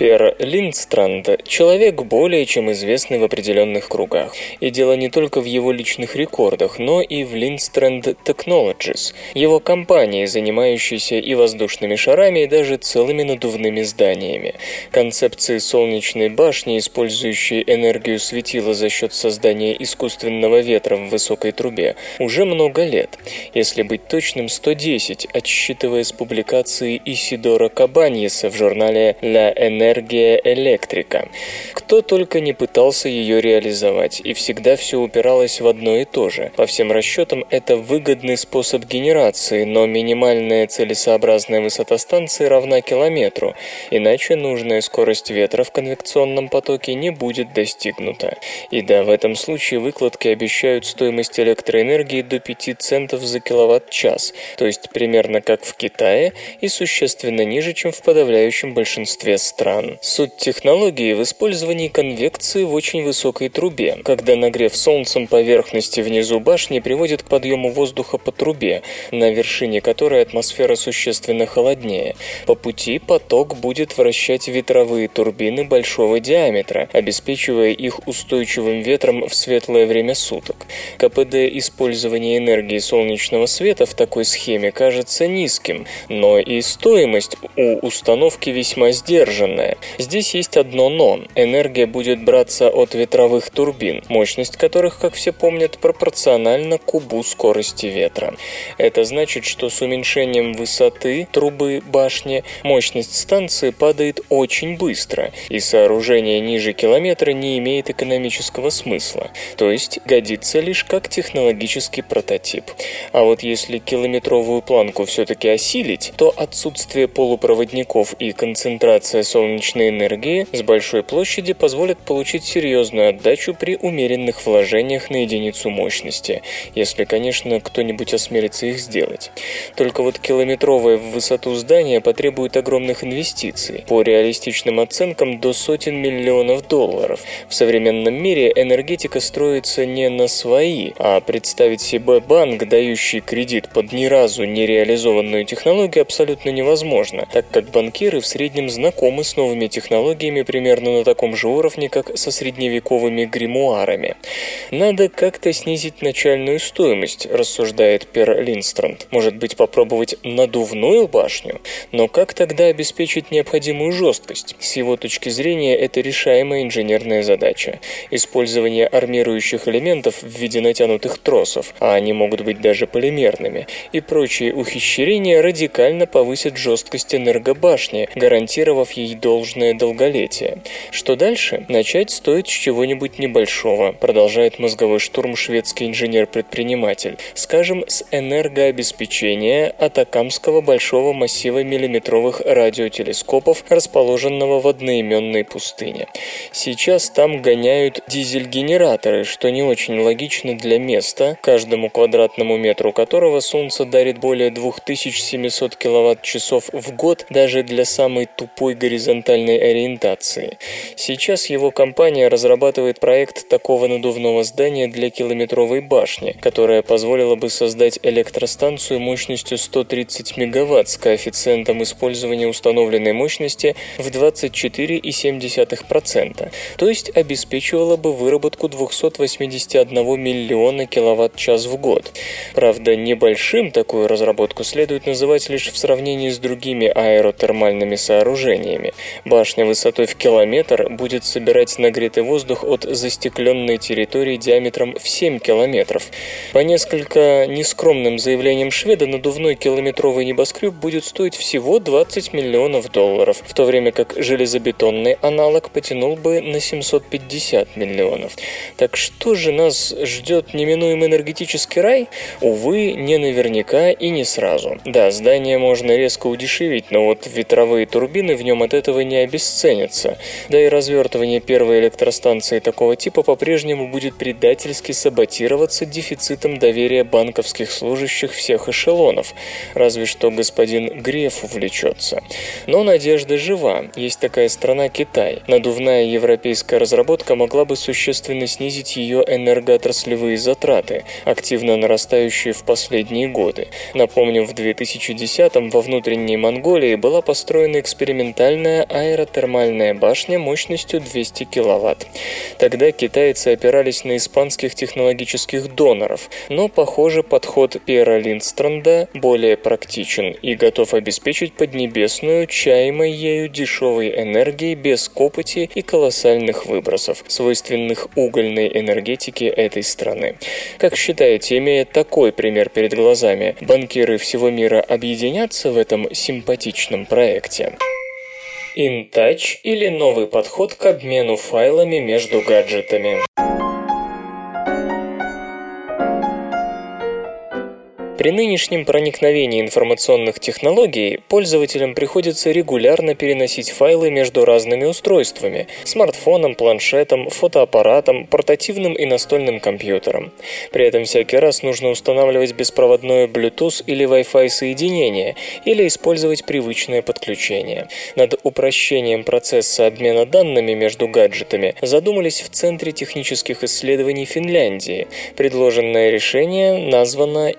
Пер Линдстранд – человек более чем известный в определенных кругах. И дело не только в его личных рекордах, но и в Lindstrand Technologies, его компании, занимающейся и воздушными шарами, и даже целыми надувными зданиями. Концепции солнечной башни, использующей энергию светила за счет создания искусственного ветра в высокой трубе, уже много лет. Если быть точным, 110, отсчитывая с публикации Исидора Кабаньеса в журнале «La Energie энергия электрика. Кто только не пытался ее реализовать, и всегда все упиралось в одно и то же. По всем расчетам, это выгодный способ генерации, но минимальная целесообразная высота станции равна километру, иначе нужная скорость ветра в конвекционном потоке не будет достигнута. И да, в этом случае выкладки обещают стоимость электроэнергии до 5 центов за киловатт-час, то есть примерно как в Китае и существенно ниже, чем в подавляющем большинстве стран Sun. Суть технологии в использовании конвекции в очень высокой трубе, когда нагрев солнцем поверхности внизу башни приводит к подъему воздуха по трубе, на вершине которой атмосфера существенно холоднее. По пути поток будет вращать ветровые турбины большого диаметра, обеспечивая их устойчивым ветром в светлое время суток. КПД использования энергии солнечного света в такой схеме кажется низким, но и стоимость у установки весьма сдержанная. Здесь есть одно «но». Энергия будет браться от ветровых турбин, мощность которых, как все помнят, пропорциональна кубу скорости ветра. Это значит, что с уменьшением высоты трубы башни мощность станции падает очень быстро, и сооружение ниже километра не имеет экономического смысла, то есть годится лишь как технологический прототип. А вот если километровую планку все-таки осилить, то отсутствие полупроводников и концентрация солнечной энергии с большой площади позволят получить серьезную отдачу при умеренных вложениях на единицу мощности, если, конечно, кто-нибудь осмелится их сделать. Только вот километровое в высоту здание потребует огромных инвестиций, по реалистичным оценкам до сотен миллионов долларов. В современном мире энергетика строится не на свои, а представить себе банк, дающий кредит под ни разу не реализованную технологию, абсолютно невозможно, так как банкиры в среднем знакомы с новыми технологиями примерно на таком же уровне, как со средневековыми гримуарами. Надо как-то снизить начальную стоимость, рассуждает Пер Линстранд. Может быть, попробовать надувную башню? Но как тогда обеспечить необходимую жесткость? С его точки зрения, это решаемая инженерная задача. Использование армирующих элементов в виде натянутых тросов, а они могут быть даже полимерными, и прочие ухищрения радикально повысят жесткость энергобашни, гарантировав ей должное долголетие. Что дальше? Начать стоит с чего-нибудь небольшого, продолжает мозговой штурм шведский инженер-предприниматель. Скажем, с энергообеспечения Атакамского большого массива миллиметровых радиотелескопов, расположенного в одноименной пустыне. Сейчас там гоняют дизель-генераторы, что не очень логично для места, каждому квадратному метру которого Солнце дарит более 2700 киловатт-часов в год даже для самой тупой горизонтальной ориентации. Сейчас его компания разрабатывает проект такого надувного здания для километровой башни, которая позволила бы создать электростанцию мощностью 130 мегаватт с коэффициентом использования установленной мощности в 24,7%, то есть обеспечивала бы выработку 281 миллиона киловатт-час в год. Правда, небольшим такую разработку следует называть лишь в сравнении с другими аэротермальными сооружениями. Башня высотой в километр будет собирать нагретый воздух от застекленной территории диаметром в 7 километров. По несколько нескромным заявлениям шведа, надувной километровый небоскреб будет стоить всего 20 миллионов долларов, в то время как железобетонный аналог потянул бы на 750 миллионов. Так что же нас ждет неминуемый энергетический рай? Увы, не наверняка и не сразу. Да, здание можно резко удешевить, но вот ветровые турбины в нем от этого не обесценятся. Да и развертывание первой электростанции такого типа по-прежнему будет предательски саботироваться дефицитом доверия банковских служащих всех эшелонов. Разве что господин Греф увлечется. Но надежда жива. Есть такая страна Китай. Надувная европейская разработка могла бы существенно снизить ее энергоотраслевые затраты, активно нарастающие в последние годы. Напомним, в 2010-м во внутренней Монголии была построена экспериментальная аэротермальная башня мощностью 200 кВт. Тогда китайцы опирались на испанских технологических доноров, но, похоже, подход Пера Линдстранда более практичен и готов обеспечить Поднебесную чаемой ею дешевой энергией без копоти и колоссальных выбросов, свойственных угольной энергетике этой страны. Как считаете, имея такой пример перед глазами, банкиры всего мира объединятся в этом симпатичном проекте? InTouch или новый подход к обмену файлами между гаджетами. При нынешнем проникновении информационных технологий пользователям приходится регулярно переносить файлы между разными устройствами – смартфоном, планшетом, фотоаппаратом, портативным и настольным компьютером. При этом всякий раз нужно устанавливать беспроводное Bluetooth или Wi-Fi соединение или использовать привычное подключение. Над упрощением процесса обмена данными между гаджетами задумались в Центре технических исследований Финляндии. Предложенное решение названо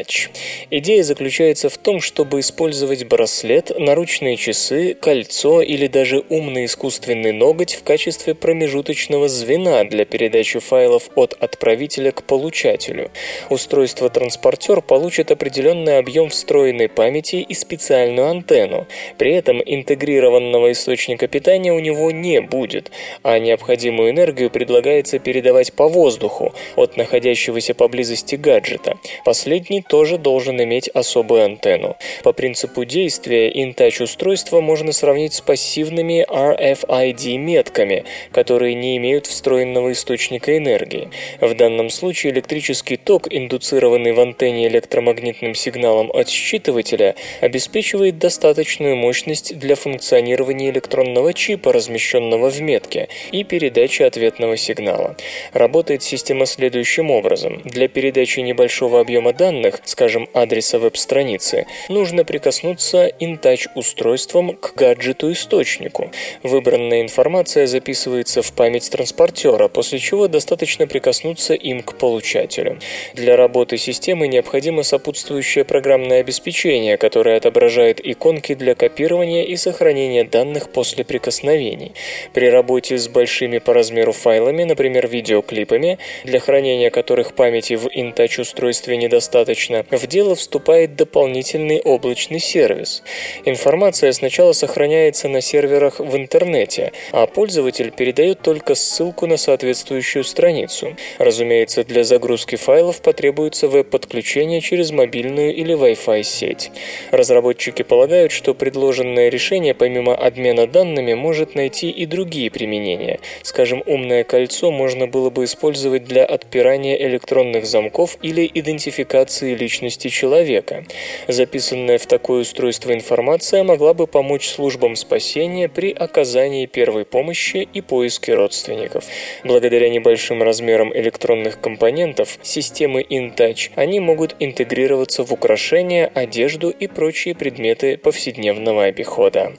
InTouch. Идея заключается в том, чтобы использовать браслет, наручные часы, кольцо или даже умный искусственный ноготь в качестве промежуточного звена для передачи файлов от отправителя к получателю. Устройство-транспортер получит определенный объем встроенной памяти и специальную антенну. При этом интегрированного источника питания у него не будет, а необходимую энергию предлагается передавать по воздуху от находящегося поблизости гаджета. Последний тоже должен иметь особую антенну. По принципу действия InTouch устройства можно сравнить с пассивными RFID-метками, которые не имеют встроенного источника энергии. В данном случае электрический ток, индуцированный в антенне электромагнитным сигналом от считывателя, обеспечивает достаточную мощность для функционирования электронного чипа, размещенного в метке, и передачи ответного сигнала. Работает система следующим образом. Для передачи небольшого объема данных, скажем, адреса веб-страницы, нужно прикоснуться InTouch устройством к гаджету-источнику. Выбранная информация записывается в память транспортера, после чего достаточно прикоснуться им к получателю. Для работы системы необходимо сопутствующее программное обеспечение, которое отображает иконки для копирования и сохранения данных после прикосновений. При работе с большими по размеру файлами, например, видеоклипами, для хранения которых памяти в InTouch устройстве недостаточно, в дело вступает дополнительный облачный сервис. Информация сначала сохраняется на серверах в интернете, а пользователь передает только ссылку на соответствующую страницу. Разумеется, для загрузки файлов потребуется веб-подключение через мобильную или Wi-Fi сеть. Разработчики полагают, что предложенное решение помимо обмена данными может найти и другие применения. Скажем, умное кольцо можно было бы использовать для отпирания электронных замков или идентификации личности человека. Записанная в такое устройство информация могла бы помочь службам спасения при оказании первой помощи и поиске родственников. Благодаря небольшим размерам электронных компонентов системы InTouch они могут интегрироваться в украшения, одежду и прочие предметы повседневного обихода.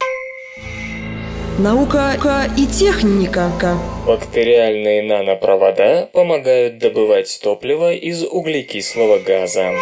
Наука и техника. Бактериальные нанопровода помогают добывать топливо из углекислого газа.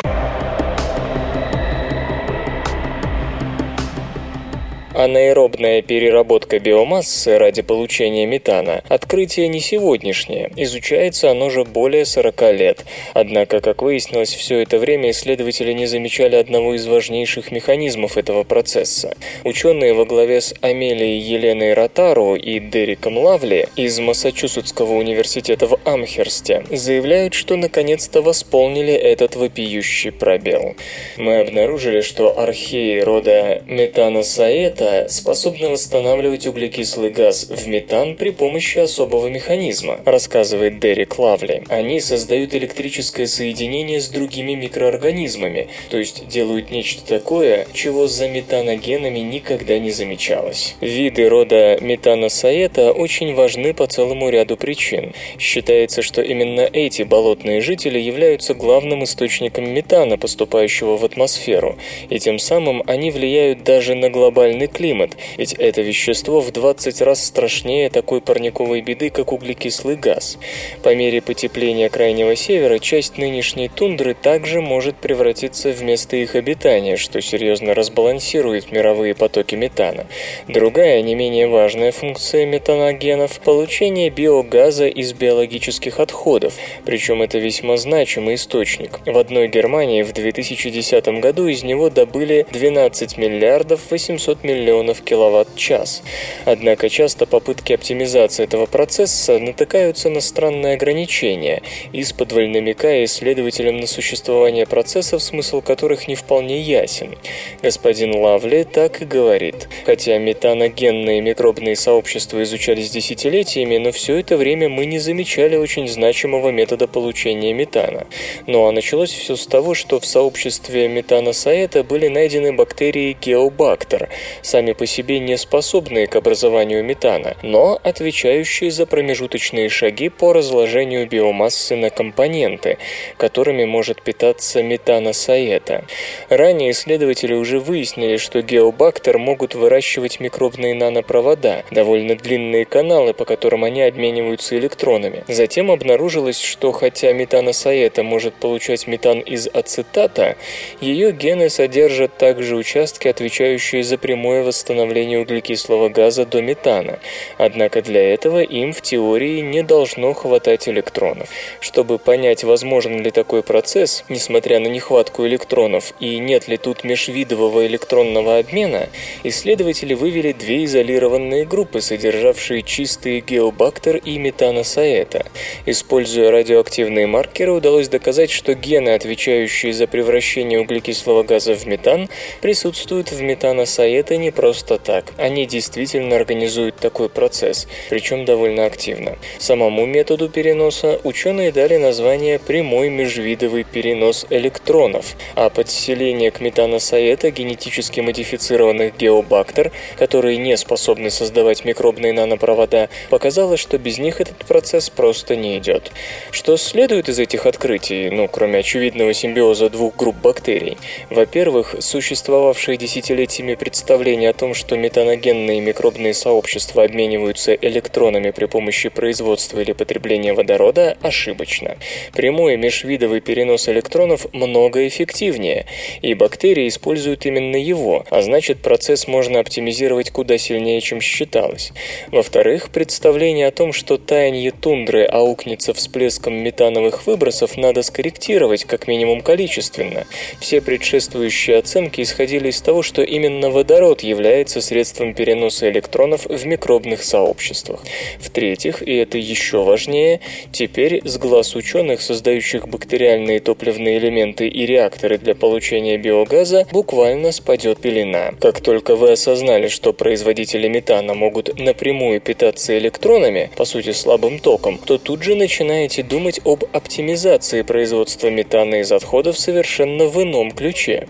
Анаэробная переработка биомассы ради получения метана – открытие не сегодняшнее, изучается оно же более 40 лет. Однако, как выяснилось, все это время исследователи не замечали одного из важнейших механизмов этого процесса. Ученые во главе с Амелией Еленой Ротару и Дериком Лавли из Массачусетского университета в Амхерсте заявляют, что наконец-то восполнили этот вопиющий пробел. Мы обнаружили, что археи рода метаносаэта способны восстанавливать углекислый газ в метан при помощи особого механизма, рассказывает Дерек Лавли. Они создают электрическое соединение с другими микроорганизмами, то есть делают нечто такое, чего за метаногенами никогда не замечалось. Виды рода метаносаэта очень важны по целому ряду причин. Считается, что именно эти болотные жители являются главным источником метана, поступающего в атмосферу, и тем самым они влияют даже на глобальный климат, ведь это вещество в 20 раз страшнее такой парниковой беды, как углекислый газ. По мере потепления Крайнего Севера часть нынешней тундры также может превратиться в место их обитания, что серьезно разбалансирует мировые потоки метана. Другая, не менее важная функция метаногенов – получение биогаза из биологических отходов, причем это весьма значимый источник. В одной Германии в 2010 году из него добыли 12 миллиардов 800 миллионов миллионов киловатт-час. Однако часто попытки оптимизации этого процесса натыкаются на странные ограничения, исподволь намекая исследователям на существование процессов, смысл которых не вполне ясен. Господин Лавли так и говорит. Хотя метаногенные микробные сообщества изучались десятилетиями, но все это время мы не замечали очень значимого метода получения метана. Ну а началось все с того, что в сообществе метаносаэта были найдены бактерии геобактер, сами по себе не способные к образованию метана, но отвечающие за промежуточные шаги по разложению биомассы на компоненты, которыми может питаться метаносаэта. Ранее исследователи уже выяснили, что геобактер могут выращивать микробные нанопровода, довольно длинные каналы, по которым они обмениваются электронами. Затем обнаружилось, что хотя метаносаэта может получать метан из ацетата, ее гены содержат также участки, отвечающие за прямое восстановление углекислого газа до метана. Однако для этого им в теории не должно хватать электронов. Чтобы понять, возможен ли такой процесс, несмотря на нехватку электронов, и нет ли тут межвидового электронного обмена, исследователи вывели две изолированные группы, содержавшие чистые геобактер и метаносаэта. Используя радиоактивные маркеры, удалось доказать, что гены, отвечающие за превращение углекислого газа в метан, присутствуют в метаносаэта не просто так. Они действительно организуют такой процесс, причем довольно активно. Самому методу переноса ученые дали название прямой межвидовый перенос электронов, а подселение к метаносаэта генетически модифицированных геобактер, которые не способны создавать микробные нанопровода, показало, что без них этот процесс просто не идет. Что следует из этих открытий, ну, кроме очевидного симбиоза двух групп бактерий? Во-первых, существовавшие десятилетиями представление о том, что метаногенные микробные сообщества обмениваются электронами при помощи производства или потребления водорода, ошибочно. Прямой межвидовый перенос электронов много эффективнее, и бактерии используют именно его, а значит процесс можно оптимизировать куда сильнее, чем считалось. Во-вторых, представление о том, что таяние тундры аукнется всплеском метановых выбросов, надо скорректировать, как минимум количественно. Все предшествующие оценки исходили из того, что именно водород является средством переноса электронов в микробных сообществах. В-третьих, и это еще важнее, теперь с глаз ученых, создающих бактериальные топливные элементы и реакторы для получения биогаза, буквально спадет пелена. Как только вы осознали, что производители метана могут напрямую питаться электронами, по сути слабым током, то тут же начинаете думать об оптимизации производства метана из отходов совершенно в ином ключе.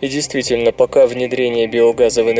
И действительно, пока внедрение биогаза в энергетику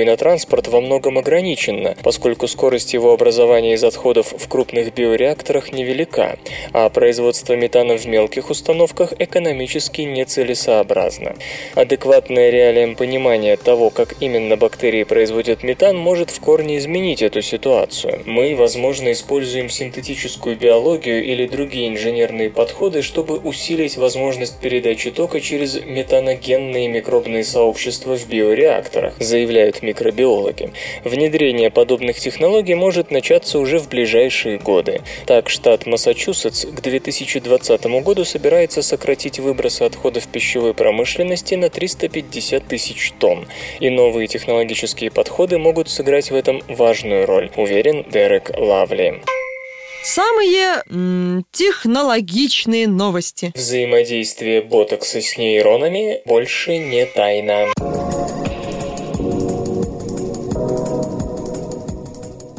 и на транспорт во многом ограничено, поскольку скорость его образования из отходов в крупных биореакторах невелика, а производство метана в мелких установках экономически нецелесообразно. Адекватное реалиям понимание того, как именно бактерии производят метан, может в корне изменить эту ситуацию. Мы, возможно, используем синтетическую биологию или другие инженерные подходы, чтобы усилить возможность передачи тока через метаногенные микробные сообщества в биореакторах, заявляют микробиологи. Внедрение подобных технологий может начаться уже в ближайшие годы. Так, штат Массачусетс к 2020 году собирается сократить выбросы отходов пищевой промышленности на 350 тысяч тонн. И новые технологические подходы могут сыграть в этом важную роль, уверен Дерек Лавли. Самые м, технологичные новости. Взаимодействие ботокса с нейронами больше не тайна.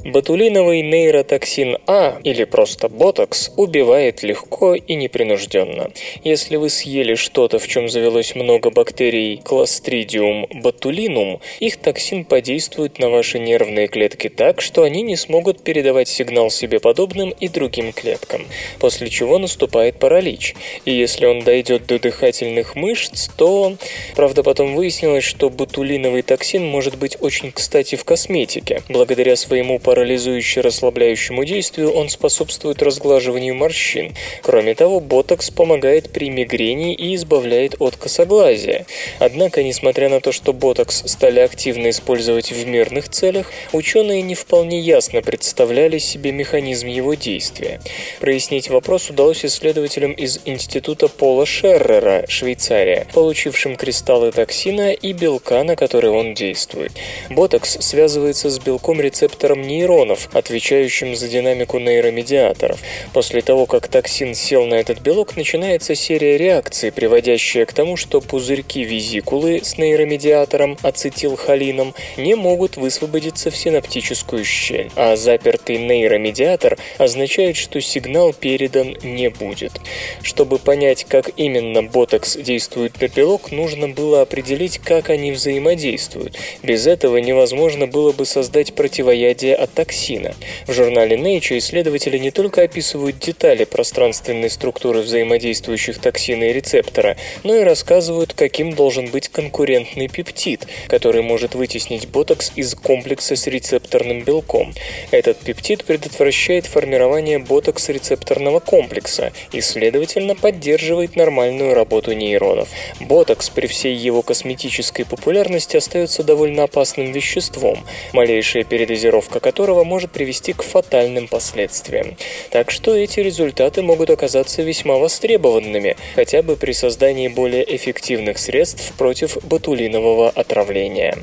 Ботулиновый нейротоксин А, или просто ботокс, убивает легко и непринужденно. Если вы съели что-то, в чем завелось много бактерий Clostridium botulinum, их токсин подействует на ваши нервные клетки так, что они не смогут передавать сигнал себе подобным и другим клеткам, после чего наступает паралич. И если он дойдет до дыхательных мышц, то... Правда, потом выяснилось, что ботулиновый токсин может быть очень кстати в косметике. Благодаря своему параличу парализующе расслабляющему действию, он способствует разглаживанию морщин. Кроме того, ботокс помогает при мигрени и избавляет от косоглазия. Однако, несмотря на то, что ботокс стали активно использовать в мирных целях, ученые не вполне ясно представляли себе механизм его действия. Прояснить вопрос удалось исследователям из Института Пола Шеррера, Швейцария, получившим кристаллы токсина и белка, на который он действует. Ботокс связывается с белком-рецептором нейронов, отвечающим за динамику нейромедиаторов. После того, как токсин сел на этот белок, начинается серия реакций, приводящая к тому, что пузырьки визикулы с нейромедиатором ацетилхолином не могут высвободиться в синаптическую щель, а запертый нейромедиатор означает, что сигнал передан не будет. Чтобы понять, как именно ботокс действует на белок, нужно было определить, как они взаимодействуют. Без этого невозможно было бы создать противоядие от токсина. В журнале Nature исследователи не только описывают детали пространственной структуры взаимодействующих токсина и рецептора, но и рассказывают, каким должен быть конкурентный пептид, который может вытеснить ботокс из комплекса с рецепторным белком. Этот пептид предотвращает формирование ботокс-рецепторного комплекса и, следовательно, поддерживает нормальную работу нейронов. Ботокс при всей его косметической популярности остается довольно опасным веществом, малейшая передозировка которого может привести к фатальным последствиям. Так что эти результаты могут оказаться весьма востребованными, хотя бы при создании более эффективных средств против ботулинового отравления.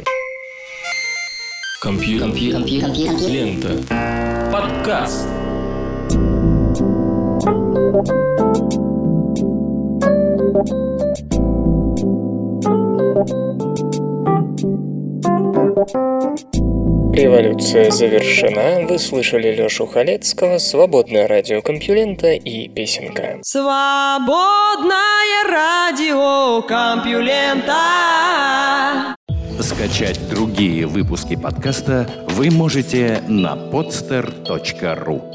Компьютер. Компьютер. Лента. Подкаст. Революция завершена. Вы слышали Лёшу Халецкого, Свободное радио Компьюлента и песенка. Свободное радио Компьюлента. Скачать другие выпуски подкаста вы можете на podster.ru